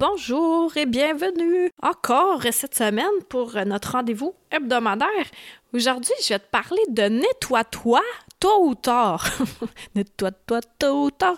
Bonjour et bienvenue encore cette semaine pour notre rendez-vous hebdomadaire. Aujourd'hui, je vais te parler de nettoie-toi tôt ou tard. nettoie-toi tôt ou tard.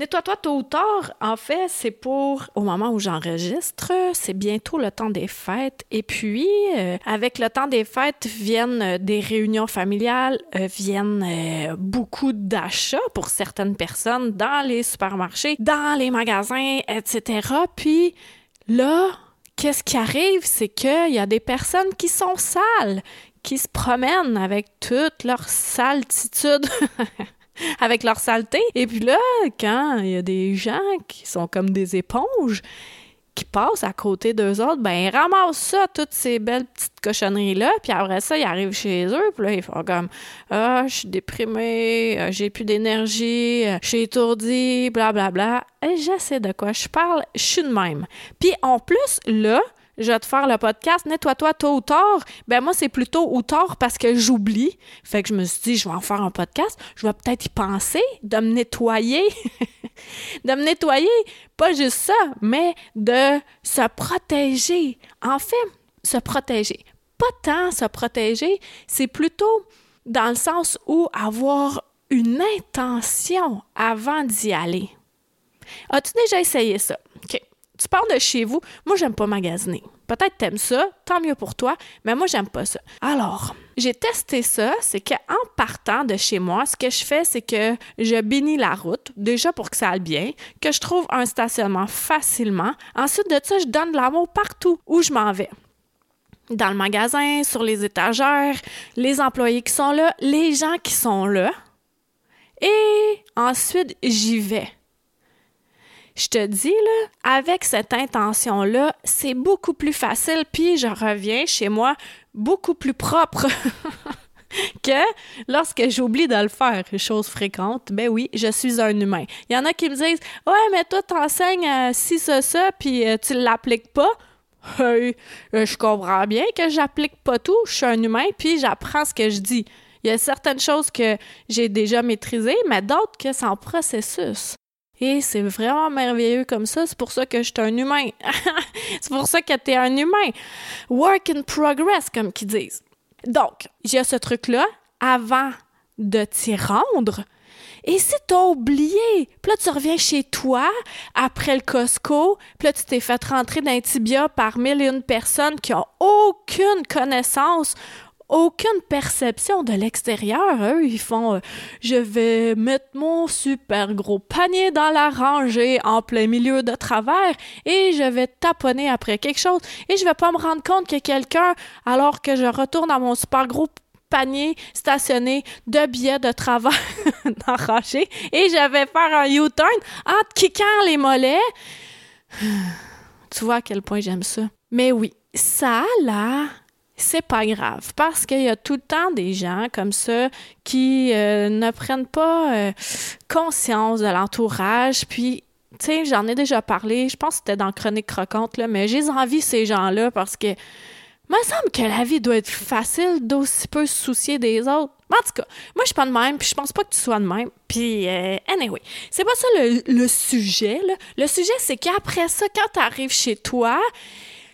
Nettoie-toi tôt ou tard, en fait, c'est pour au moment où j'enregistre, c'est bientôt le temps des fêtes. Et puis, euh, avec le temps des fêtes viennent euh, des réunions familiales, euh, viennent beaucoup d'achats pour certaines personnes dans les supermarchés, dans les magasins, etc. Puis là, qu'est-ce qui arrive? C'est qu'il y a des personnes qui sont sales, qui se promènent avec toute leur saltitude. avec leur saleté. Et puis là, quand il y a des gens qui sont comme des éponges, qui passent à côté d'eux autres, ben ils ramassent ça, toutes ces belles petites cochonneries-là, puis après ça, ils arrivent chez eux, puis là, ils font comme « Ah, je suis déprimé, euh, j'ai plus d'énergie, euh, je suis étourdi, blablabla. Bla, bla. » Et je sais de quoi je parle, je suis de même. Puis en plus, là, je vais te faire le podcast, nettoie-toi tôt ou tard. Ben moi, c'est plutôt ou tard parce que j'oublie. Fait que je me suis dit, je vais en faire un podcast. Je vais peut-être y penser, de me nettoyer. de me nettoyer. Pas juste ça, mais de se protéger. En fait, se protéger. Pas tant se protéger, c'est plutôt dans le sens où avoir une intention avant d'y aller. As-tu déjà essayé ça? Tu pars de chez vous. Moi, j'aime pas magasiner. Peut-être t'aimes ça, tant mieux pour toi, mais moi, j'aime pas ça. Alors, j'ai testé ça, c'est qu'en partant de chez moi, ce que je fais, c'est que je bénis la route, déjà pour que ça aille bien, que je trouve un stationnement facilement. Ensuite de ça, je donne de l'amour partout où je m'en vais dans le magasin, sur les étagères, les employés qui sont là, les gens qui sont là. Et ensuite, j'y vais. Je te dis, là, avec cette intention-là, c'est beaucoup plus facile, puis je reviens chez moi beaucoup plus propre. que lorsque j'oublie de le faire, chose fréquente, ben oui, je suis un humain. Il y en a qui me disent Ouais, mais toi, t'enseignes euh, si, ça, ça, puis euh, tu l'appliques pas. Euh, je comprends bien que j'applique pas tout, je suis un humain, puis j'apprends ce que je dis. Il y a certaines choses que j'ai déjà maîtrisées, mais d'autres que c'est en processus. Et c'est vraiment merveilleux comme ça. C'est pour ça que je suis un humain. c'est pour ça que tu es un humain. Work in progress, comme qu'ils disent. Donc, a ce truc-là avant de t'y rendre. Et si t'as oublié, puis là, tu reviens chez toi après le Costco, puis là, tu t'es fait rentrer d'un tibia par mille et une personnes qui ont aucune connaissance, aucune perception de l'extérieur. Eux, ils font euh, je vais mettre mon super gros panier dans la rangée en plein milieu de travers et je vais taponner après quelque chose et je vais pas me rendre compte que quelqu'un, alors que je retourne à mon super gros panier stationné de billets de travers dans la rangée et je vais faire un U-turn en kickant les mollets. tu vois à quel point j'aime ça. Mais oui, ça là, c'est pas grave parce qu'il y a tout le temps des gens comme ça qui euh, ne prennent pas euh, conscience de l'entourage puis tu sais j'en ai déjà parlé je pense que c'était dans chronique croquante là mais j'ai envie ces gens-là parce que il me semble que la vie doit être facile d'aussi peu se soucier des autres en tout cas, moi, je suis pas de même, puis je pense pas que tu sois de même. Puis, euh, anyway, c'est pas ça le, le sujet. Là. Le sujet, c'est qu'après ça, quand tu arrives chez toi,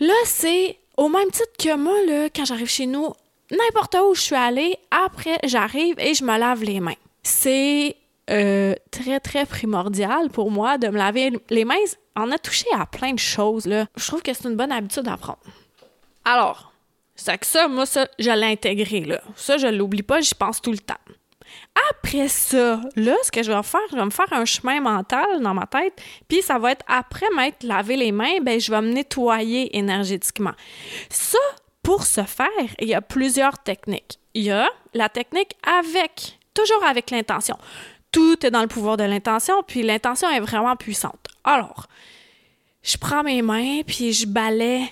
là, c'est au même titre que moi, là, quand j'arrive chez nous, n'importe où je suis allée, après, j'arrive et je me lave les mains. C'est euh, très, très primordial pour moi de me laver les mains. On a touché à plein de choses, là. Je trouve que c'est une bonne habitude à prendre. Alors, c'est que ça, moi, ça, je l'ai intégré, là. Ça, je l'oublie pas, j'y pense tout le temps. Après ça, là, ce que je vais faire, je vais me faire un chemin mental dans ma tête, puis ça va être après m'être lavé les mains, ben je vais me nettoyer énergétiquement. Ça, pour ce faire, il y a plusieurs techniques. Il y a la technique avec, toujours avec l'intention. Tout est dans le pouvoir de l'intention, puis l'intention est vraiment puissante. Alors, je prends mes mains, puis je balaie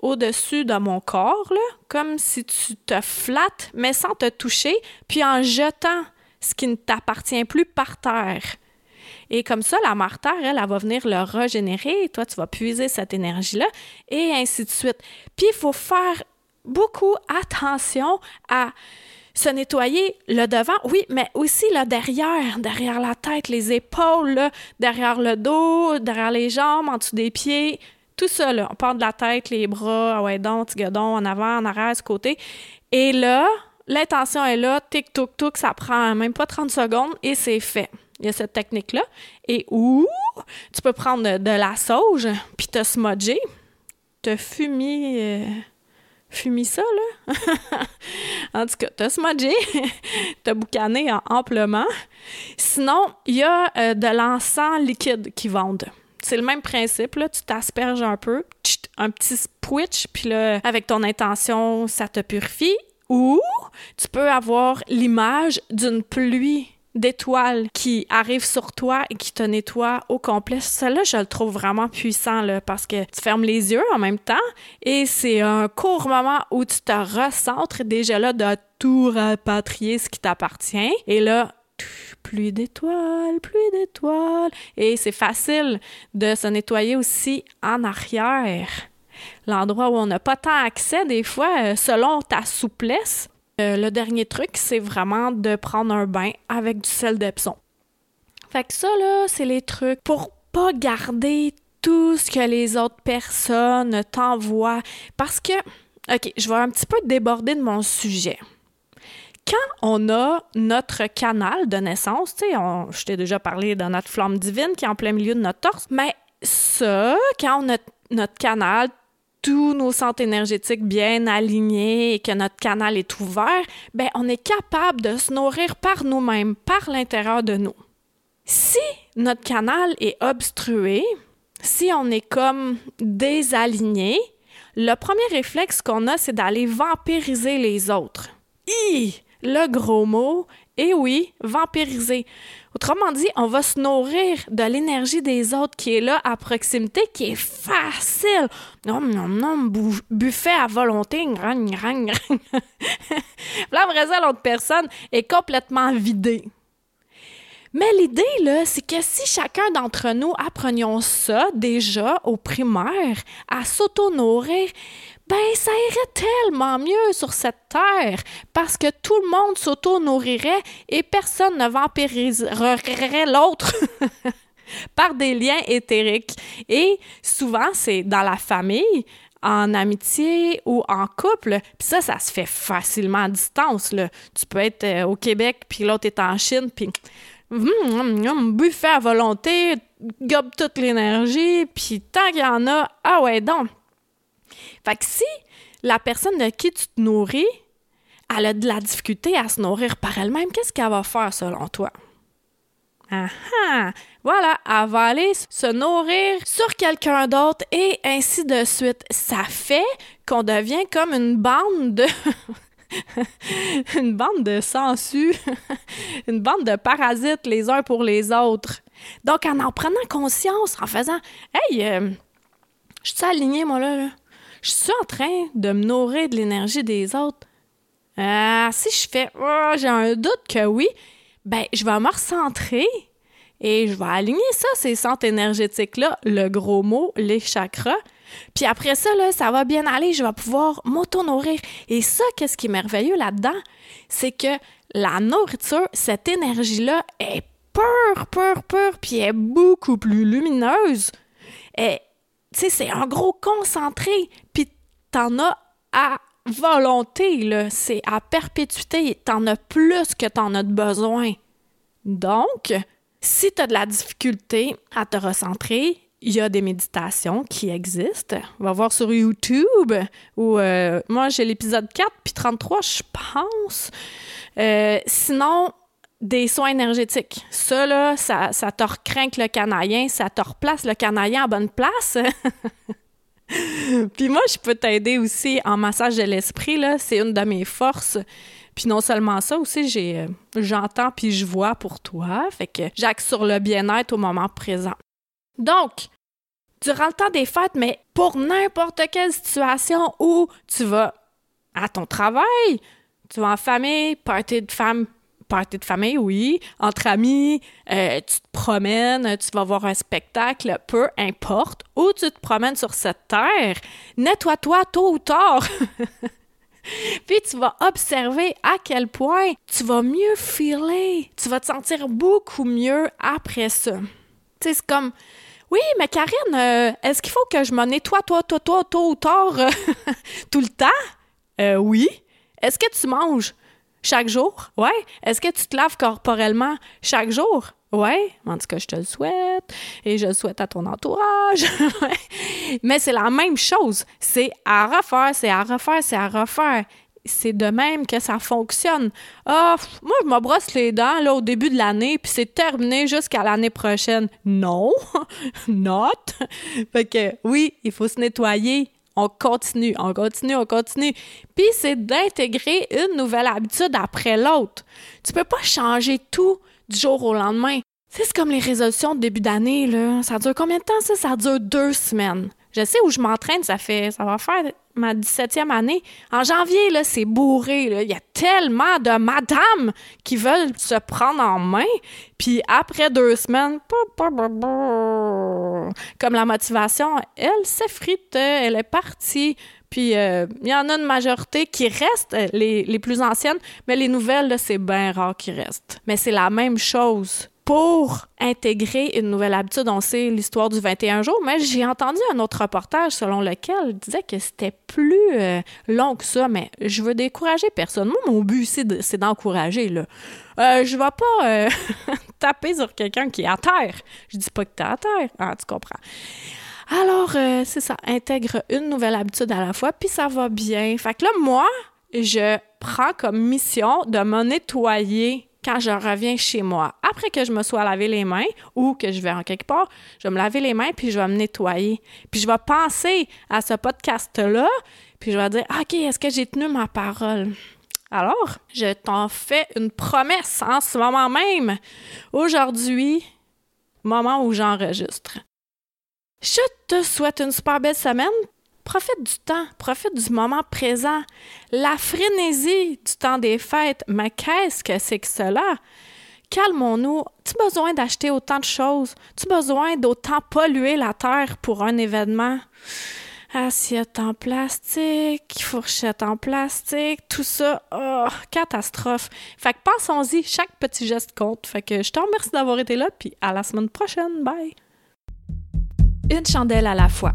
au-dessus de mon corps, comme si tu te flattes, mais sans te toucher, puis en jetant ce qui ne t'appartient plus par terre. Et comme ça, la elle, elle va venir le régénérer, et toi, tu vas puiser cette énergie-là, et ainsi de suite. Puis, il faut faire beaucoup attention à se nettoyer le devant, oui, mais aussi le derrière, derrière la tête, les épaules, derrière le dos, derrière les jambes, en dessous des pieds, tout ça, là. On part de la tête, les bras, ah ouais, donc, petit en avant, en arrière, ce côté. Et là, l'intention est là, tic, toc, toc, ça prend même pas 30 secondes et c'est fait. Il y a cette technique-là. Et où tu peux prendre de, la sauge, puis te smudger, te fumer... Euh, fumis ça, là. en tout cas, t'as smudgé, t'as boucané amplement. Sinon, il y a euh, de l'encens liquide qui vendent. C'est le même principe, là. Tu t'asperges un peu, un petit switch, puis là, avec ton intention, ça te purifie. Ou tu peux avoir l'image d'une pluie d'étoiles qui arrive sur toi et qui te nettoie au complet. Celle-là, je le trouve vraiment puissant là, parce que tu fermes les yeux en même temps et c'est un court moment où tu te recentres déjà là de tout rapatrier ce qui t'appartient. Et là, pluie d'étoiles, pluie d'étoiles. Et c'est facile de se nettoyer aussi en arrière. L'endroit où on n'a pas tant accès des fois, euh, selon ta souplesse. Euh, le dernier truc, c'est vraiment de prendre un bain avec du sel d'Epsom. Fait que ça, là, c'est les trucs pour pas garder tout ce que les autres personnes t'envoient. Parce que, OK, je vais un petit peu déborder de mon sujet. Quand on a notre canal de naissance, tu sais, je t'ai déjà parlé de notre flamme divine qui est en plein milieu de notre torse, mais ça, quand on a notre canal, tous nos centres énergétiques bien alignés et que notre canal est ouvert, ben on est capable de se nourrir par nous-mêmes, par l'intérieur de nous. Si notre canal est obstrué, si on est comme désaligné, le premier réflexe qu'on a, c'est d'aller vampiriser les autres. Le gros mot, et oui, vampiriser. Autrement dit, on va se nourrir de l'énergie des autres qui est là à proximité, qui est facile. Non, non, non, buffet à volonté. Grang. Là, après ça, l'autre personne est complètement vidée. Mais l'idée, là, c'est que si chacun d'entre nous apprenions ça déjà au primaire, à s'auto-nourrir, ben ça irait tellement mieux sur cette terre parce que tout le monde s'auto-nourrirait et personne ne vampiriserait l'autre par des liens éthériques. Et souvent, c'est dans la famille, en amitié ou en couple. Puis ça, ça se fait facilement à distance. Là. Tu peux être euh, au Québec, puis l'autre est en Chine, puis hum, hum, hum, buffet à volonté, gobe toute l'énergie, puis tant qu'il y en a, ah ouais, donc, fait que si la personne de qui tu te nourris, elle a de la difficulté à se nourrir par elle-même, qu'est-ce qu'elle va faire selon toi? Ah ah! Voilà, elle va aller se nourrir sur quelqu'un d'autre et ainsi de suite. Ça fait qu'on devient comme une bande de. une bande de sangsues, une bande de parasites les uns pour les autres. Donc, en en prenant conscience, en faisant Hey, euh, je suis aligné, moi, là je suis en train de me nourrir de l'énergie des autres. Ah, si je fais, oh, j'ai un doute que oui, ben, je vais me recentrer et je vais aligner ça, ces centres énergétiques-là, le gros mot, les chakras. Puis après ça, ça va bien aller, je vais pouvoir m'auto-nourrir. Et ça, qu'est-ce qui est merveilleux là-dedans? C'est que la nourriture, cette énergie-là, est pure, pure, pure, puis est beaucoup plus lumineuse. Tu sais, c'est un gros concentré, puis t'en as à volonté, là. C'est à perpétuité. T'en as plus que t'en as de besoin. Donc, si t'as de la difficulté à te recentrer, il y a des méditations qui existent. On va voir sur YouTube, où euh, moi j'ai l'épisode 4 puis 33, je pense. Euh, sinon, des soins énergétiques. Ça, là, ça, ça te le canadien, ça te replace le canadien en bonne place. Puis moi, je peux t'aider aussi en massage de l'esprit, là. C'est une de mes forces. Puis non seulement ça, aussi, j'ai, euh, j'entends puis je vois pour toi. Fait que j'axe sur le bien-être au moment présent. Donc, durant le temps des fêtes, mais pour n'importe quelle situation où tu vas à ton travail, tu vas en famille, party de femme, party de famille, oui, entre amis, euh, tu te promènes, tu vas voir un spectacle, peu importe, où tu te promènes sur cette terre, nettoie-toi tôt ou tard. Puis tu vas observer à quel point tu vas mieux filer. Tu vas te sentir beaucoup mieux après ça. Tu sais, c'est comme oui, mais Karine, euh, est-ce qu'il faut que je me nettoie toi, toi, toi, tôt ou tard tout le temps? Euh, oui. Est-ce que tu manges? Chaque jour? Ouais. Est-ce que tu te laves corporellement chaque jour? Ouais. En tout cas, je te le souhaite. Et je le souhaite à ton entourage. mais c'est la même chose. C'est à refaire, c'est à refaire, c'est à refaire c'est de même que ça fonctionne. Ah, moi, je me brosse les dents là, au début de l'année, puis c'est terminé jusqu'à l'année prochaine. Non, not. Fait que oui, il faut se nettoyer. On continue, on continue, on continue. Puis c'est d'intégrer une nouvelle habitude après l'autre. Tu peux pas changer tout du jour au lendemain. C'est comme les résolutions de début d'année, là. Ça dure combien de temps, ça? Ça dure deux semaines. Je sais où je m'entraîne, ça fait, ça va faire ma 17e année. En janvier, là, c'est bourré. Il y a tellement de madames qui veulent se prendre en main. Puis après deux semaines, comme la motivation, elle s'effrite, elle est partie. Puis euh, il y en a une majorité qui restent, les, les plus anciennes, mais les nouvelles, c'est bien rare qui restent. Mais c'est la même chose pour intégrer une nouvelle habitude. On sait l'histoire du 21 jours, mais j'ai entendu un autre reportage selon lequel il disait que c'était plus euh, long que ça, mais je veux décourager personne. Moi, mon but, c'est d'encourager, là. Euh, je vais pas euh, taper sur quelqu'un qui est à terre. Je dis pas que tu es à terre. Ah, tu comprends. Alors, c'est ça, intègre une nouvelle habitude à la fois, puis ça va bien. Fait que là, moi, je prends comme mission de me nettoyer quand je reviens chez moi. Après que je me sois lavé les mains ou que je vais en quelque part, je vais me laver les mains puis je vais me nettoyer. Puis je vais penser à ce podcast-là, puis je vais dire OK, est-ce que j'ai tenu ma parole? Alors, je t'en fais une promesse en ce moment même. Aujourd'hui, moment où j'enregistre. Je te souhaite une super belle semaine profite du temps, profite du moment présent. La frénésie du temps des fêtes, mais qu'est-ce que c'est que cela? Calmons-nous. Tu besoin d'acheter autant de choses? Tu besoin d'autant polluer la terre pour un événement? Assiette en plastique, fourchette en plastique, tout ça, oh, catastrophe. Fait que pensons-y, chaque petit geste compte. Fait que je te remercie d'avoir été là, puis à la semaine prochaine. Bye! Une chandelle à la fois.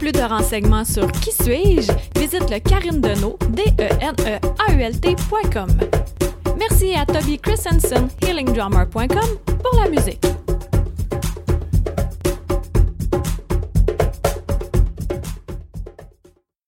Plus de renseignements sur Qui suis-je, visite le Karine Deneau, d e n e a u l Merci à Toby Christensen, healingdrummer.com, pour la musique.